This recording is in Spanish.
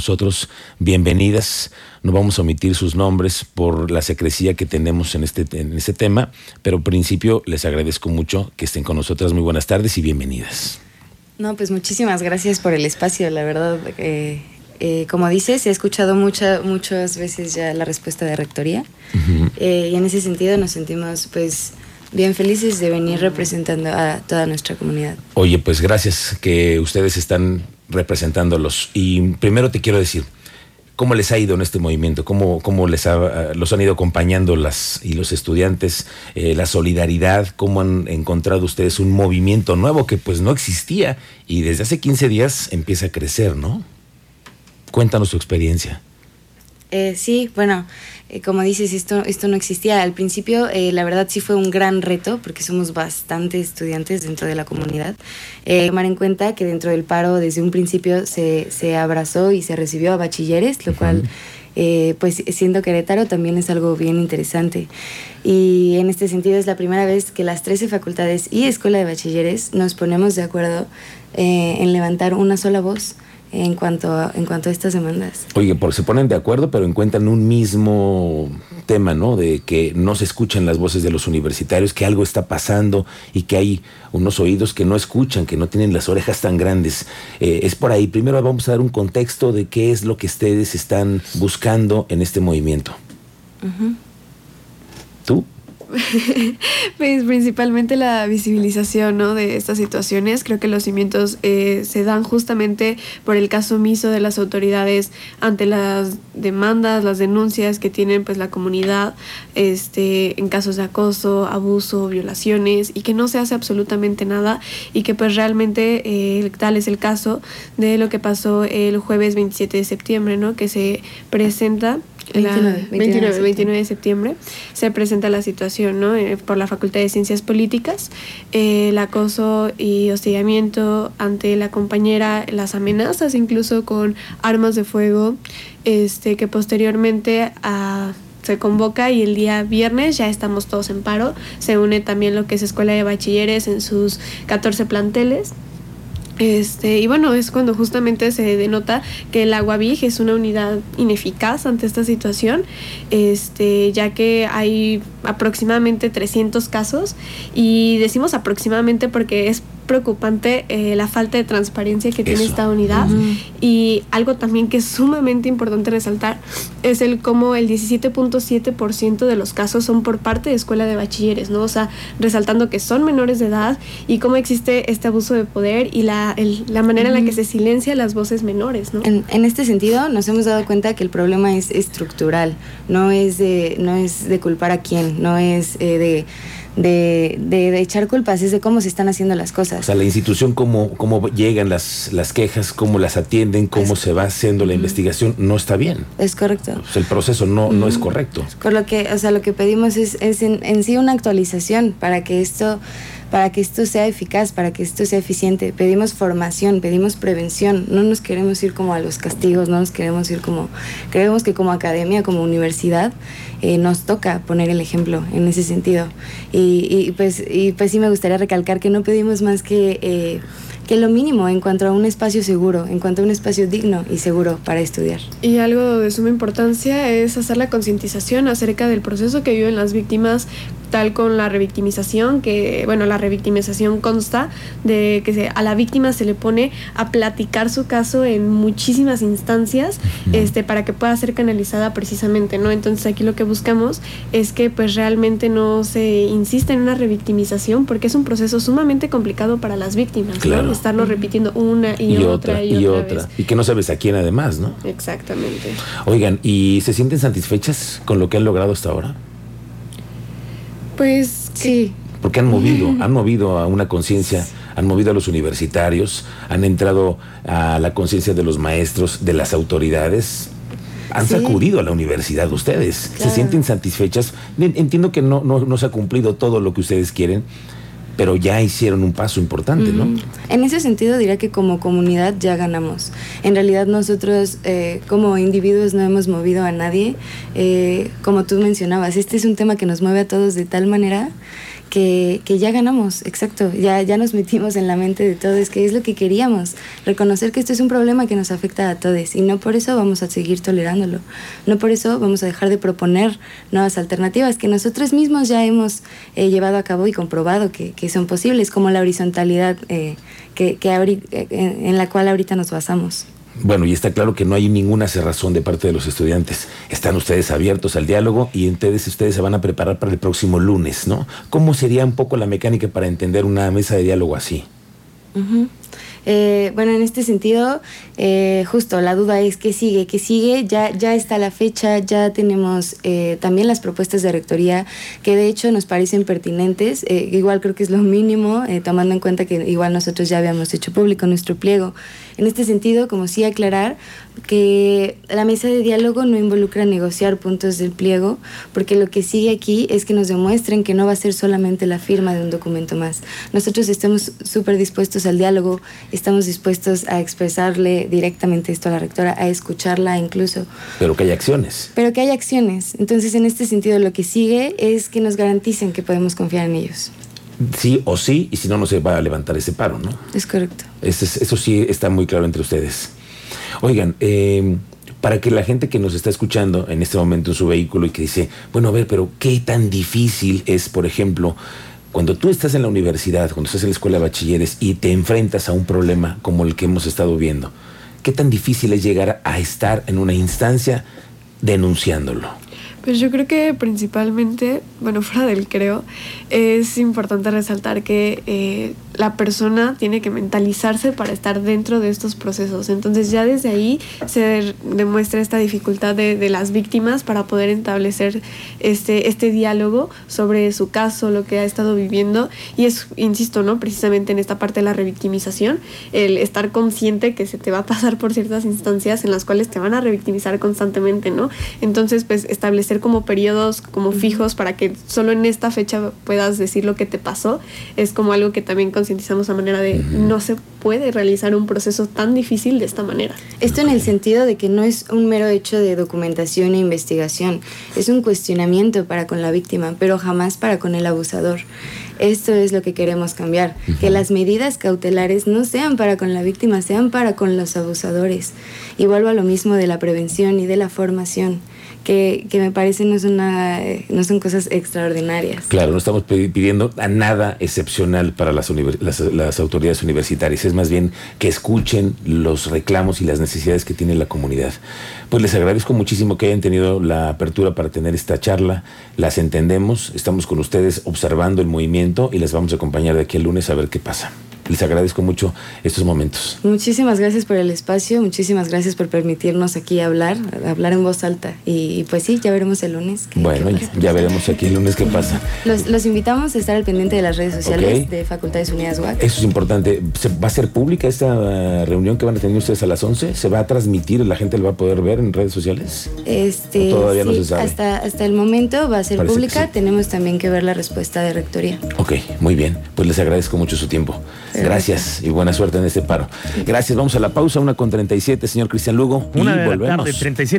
nosotros, bienvenidas. No vamos a omitir sus nombres por la secrecía que tenemos en este, en este tema, pero en principio les agradezco mucho que estén con nosotras. Muy buenas tardes y bienvenidas. No, pues muchísimas gracias por el espacio, la verdad. Eh, eh, como dices, he escuchado mucha, muchas veces ya la respuesta de Rectoría eh, y en ese sentido nos sentimos pues bien felices de venir representando a toda nuestra comunidad. Oye, pues gracias que ustedes están representándolos. Y primero te quiero decir, ¿cómo les ha ido en este movimiento? ¿Cómo, cómo les ha, los han ido acompañando las y los estudiantes? Eh, la solidaridad, ¿cómo han encontrado ustedes un movimiento nuevo que pues no existía y desde hace 15 días empieza a crecer, ¿no? Cuéntanos su experiencia. Eh, sí, bueno, eh, como dices, esto, esto no existía. Al principio, eh, la verdad sí fue un gran reto, porque somos bastantes estudiantes dentro de la comunidad. tomar en cuenta que dentro del paro, desde un principio, se, se abrazó y se recibió a bachilleres, lo cual, pues siendo Querétaro, también es algo bien interesante. Y en este sentido, es la primera vez que las 13 facultades y escuela de bachilleres nos ponemos de acuerdo en levantar una sola voz en cuanto a, en cuanto a estas demandas. Oye, porque se ponen de acuerdo, pero encuentran un mismo tema, ¿no? De que no se escuchan las voces de los universitarios, que algo está pasando y que hay unos oídos que no escuchan, que no tienen las orejas tan grandes. Eh, es por ahí. Primero vamos a dar un contexto de qué es lo que ustedes están buscando en este movimiento. ¿Tú? pues principalmente la visibilización ¿no? de estas situaciones. Creo que los cimientos eh, se dan justamente por el caso omiso de las autoridades ante las demandas, las denuncias que tienen pues la comunidad este, en casos de acoso, abuso, violaciones y que no se hace absolutamente nada y que pues realmente eh, tal es el caso de lo que pasó el jueves 27 de septiembre, ¿no? que se presenta 29, 29, de septiembre, se presenta la situación ¿no? Eh, por la Facultad de Ciencias Políticas, eh, el acoso y hostigamiento ante la compañera, las amenazas incluso con armas de fuego, este, que posteriormente a se convoca y el día viernes ya estamos todos en paro. Se une también lo que es Escuela de Bachilleres en sus 14 planteles. Este, y bueno, es cuando justamente se denota que el agua vieja es una unidad ineficaz ante esta situación, este, ya que hay aproximadamente 300 casos y decimos aproximadamente porque es preocupante eh, la falta de transparencia que tiene esta unidad y algo también que es sumamente importante resaltar es el cómo el 17.7% de los casos son por parte de escuela de bachilleres, ¿no? O sea, resaltando que son menores de edad y cómo existe este abuso de poder y la, la manera en la que se silencia las voces menores, ¿no? En, en, este sentido nos hemos dado cuenta que el problema es estructural, no es de, no es de culpar a quién, no es eh, de de, de, echar culpas, es de cómo se están haciendo las cosas. O sea, la institución, cómo, cómo llegan las, las quejas, cómo las atienden, cómo se va haciendo la investigación, no está bien. Es correcto. el proceso no, no es correcto. Con lo que, o sea, lo que pedimos es, es en, en sí una actualización para que esto para que esto sea eficaz, para que esto sea eficiente. Pedimos formación, pedimos prevención, no nos queremos ir como a los castigos, no nos queremos ir como, creemos que como academia, como universidad, eh, nos toca poner el ejemplo en ese sentido. Y, y, pues, pues sí me gustaría recalcar que no pedimos más que... Eh, que lo mínimo en cuanto a un espacio seguro, en cuanto a un espacio digno y seguro para estudiar. Y algo de suma importancia es hacer la concientización acerca del proceso que viven las víctimas tal con la revictimización, que bueno, la revictimización consta de que se, a la víctima se le pone a platicar su caso en muchísimas instancias este, para que pueda ser canalizada precisamente, ¿no? Entonces aquí lo que buscamos es que pues realmente no se insista en una revictimización porque es un proceso sumamente complicado para las víctimas, claro. Estarlo repitiendo una y, otra, y, otra. Y que no sabes a quién además, ¿no? Exactamente. Oigan, ¿y se sienten satisfechas con lo que han logrado hasta ahora? Pues sí. Porque han movido, han movido a una conciencia, han movido a los universitarios, han entrado a la conciencia de los maestros, de las autoridades. Han sacudido a la universidad ustedes. ¿Se sienten satisfechas? Entiendo que no, no, no se ha cumplido todo lo que ustedes quieren, pero ya hicieron un paso importante, ¿no? En ese sentido diría que como comunidad ya ganamos. En realidad nosotros eh, como individuos no hemos movido a nadie. Eh, como tú mencionabas, este es un tema que nos mueve a todos de tal manera que, que, ya ganamos, exacto, ya, ya nos metimos en la mente de todos, que es lo que queríamos, reconocer que esto es un problema que nos afecta a todos y no por eso vamos a seguir tolerándolo, no por eso vamos a dejar de proponer nuevas alternativas que nosotros mismos ya hemos eh, llevado a cabo y comprobado que, que, son posibles, como la horizontalidad eh, que, que eh, en la cual ahorita nos basamos. Bueno, y está claro que no hay ninguna cerrazón de parte de los estudiantes. Están ustedes abiertos al diálogo y entonces ustedes se van a preparar para el próximo lunes, ¿no? ¿Cómo sería un poco la mecánica para entender una mesa de diálogo así? Eh, bueno, en este sentido, eh, justo la duda es qué sigue, qué sigue. Ya, ya está la fecha, ya tenemos eh, también las propuestas de rectoría que de hecho nos parecen pertinentes. igual creo que es lo mínimo, tomando en cuenta que igual nosotros ya habíamos hecho público nuestro pliego. En este sentido, como sí aclarar que la mesa de diálogo no involucra negociar puntos del pliego, porque lo que sigue aquí es que nos demuestren que no va a ser solamente la firma de un documento más. Nosotros estamos súper dispuestos al diálogo, estamos dispuestos a expresarle directamente esto a la rectora, a escucharla incluso. Pero que hay acciones. Pero que hay acciones. Entonces, en este sentido, lo que sigue es que nos garanticen que podemos confiar en ellos. Sí o sí, y si no, no se va a levantar ese paro, ¿no? Es correcto. Eso, eso sí está muy claro entre ustedes. Oigan, eh, para que la gente que nos está escuchando en este momento en su vehículo y que dice, bueno, a ver, pero ¿qué tan difícil es, por ejemplo, cuando tú estás en la universidad, cuando estás en la escuela de bachilleres y te enfrentas a un problema como el que hemos estado viendo? ¿Qué tan difícil es llegar a estar en una instancia denunciándolo? Pues yo creo que principalmente, bueno, fuera del creo, es importante resaltar que eh, la persona tiene que mentalizarse para estar dentro de estos procesos. Entonces ya desde ahí se demuestra esta dificultad de, de, las víctimas para poder establecer este, este diálogo sobre su caso, lo que ha estado viviendo. Y es, insisto, ¿no? Precisamente en esta parte de la revictimización, el estar consciente que se te va a pasar por ciertas instancias en las cuales te van a revictimizar constantemente, ¿no? Entonces, pues establecer como periodos como fijos para que solo en esta fecha puedas decir lo que te pasó, es como algo que también concientizamos a manera de no se puede realizar un proceso tan difícil de esta manera. Esto en el sentido de que no es un mero hecho de documentación e investigación, es un cuestionamiento para con la víctima, pero jamás para con el abusador. Esto es lo que queremos cambiar, que las medidas cautelares no sean para con la víctima, sean para con los abusadores. Y vuelvo a lo mismo de la prevención y de la formación que, que me parece no, es una, no son cosas extraordinarias. Claro, no estamos pidiendo a nada excepcional para las, las, las, autoridades universitarias, es más bien que escuchen los reclamos y las necesidades que tiene la comunidad. Pues les agradezco muchísimo que hayan tenido la apertura para tener esta charla, las entendemos, estamos con ustedes observando el movimiento y les vamos a acompañar de aquí el lunes a ver qué pasa. Les agradezco mucho estos momentos. Muchísimas gracias por el espacio, muchísimas gracias por permitirnos aquí hablar, hablar en voz alta. Y, pues sí, ya veremos el lunes. Qué, bueno, qué ya veremos aquí el lunes qué pasa. Los, los, invitamos a estar al pendiente de las redes sociales okay. de Facultades Unidas UAC. Eso es importante. ¿Se ¿Va a ser pública esta reunión que van a tener ustedes a las 11? ¿Se va a transmitir? ¿La gente lo va a poder ver en redes sociales? Este, todavía sí, no se sabe. Hasta, hasta el momento va a ser Parece pública. Sí. Tenemos también que ver la respuesta de Rectoría. Ok, muy bien. Pues les agradezco mucho su tiempo. Gracias y buena suerte en este paro. Gracias, vamos a la pausa, una con 37, señor Cristian Lugo. Una y de volvemos. la tarde, 37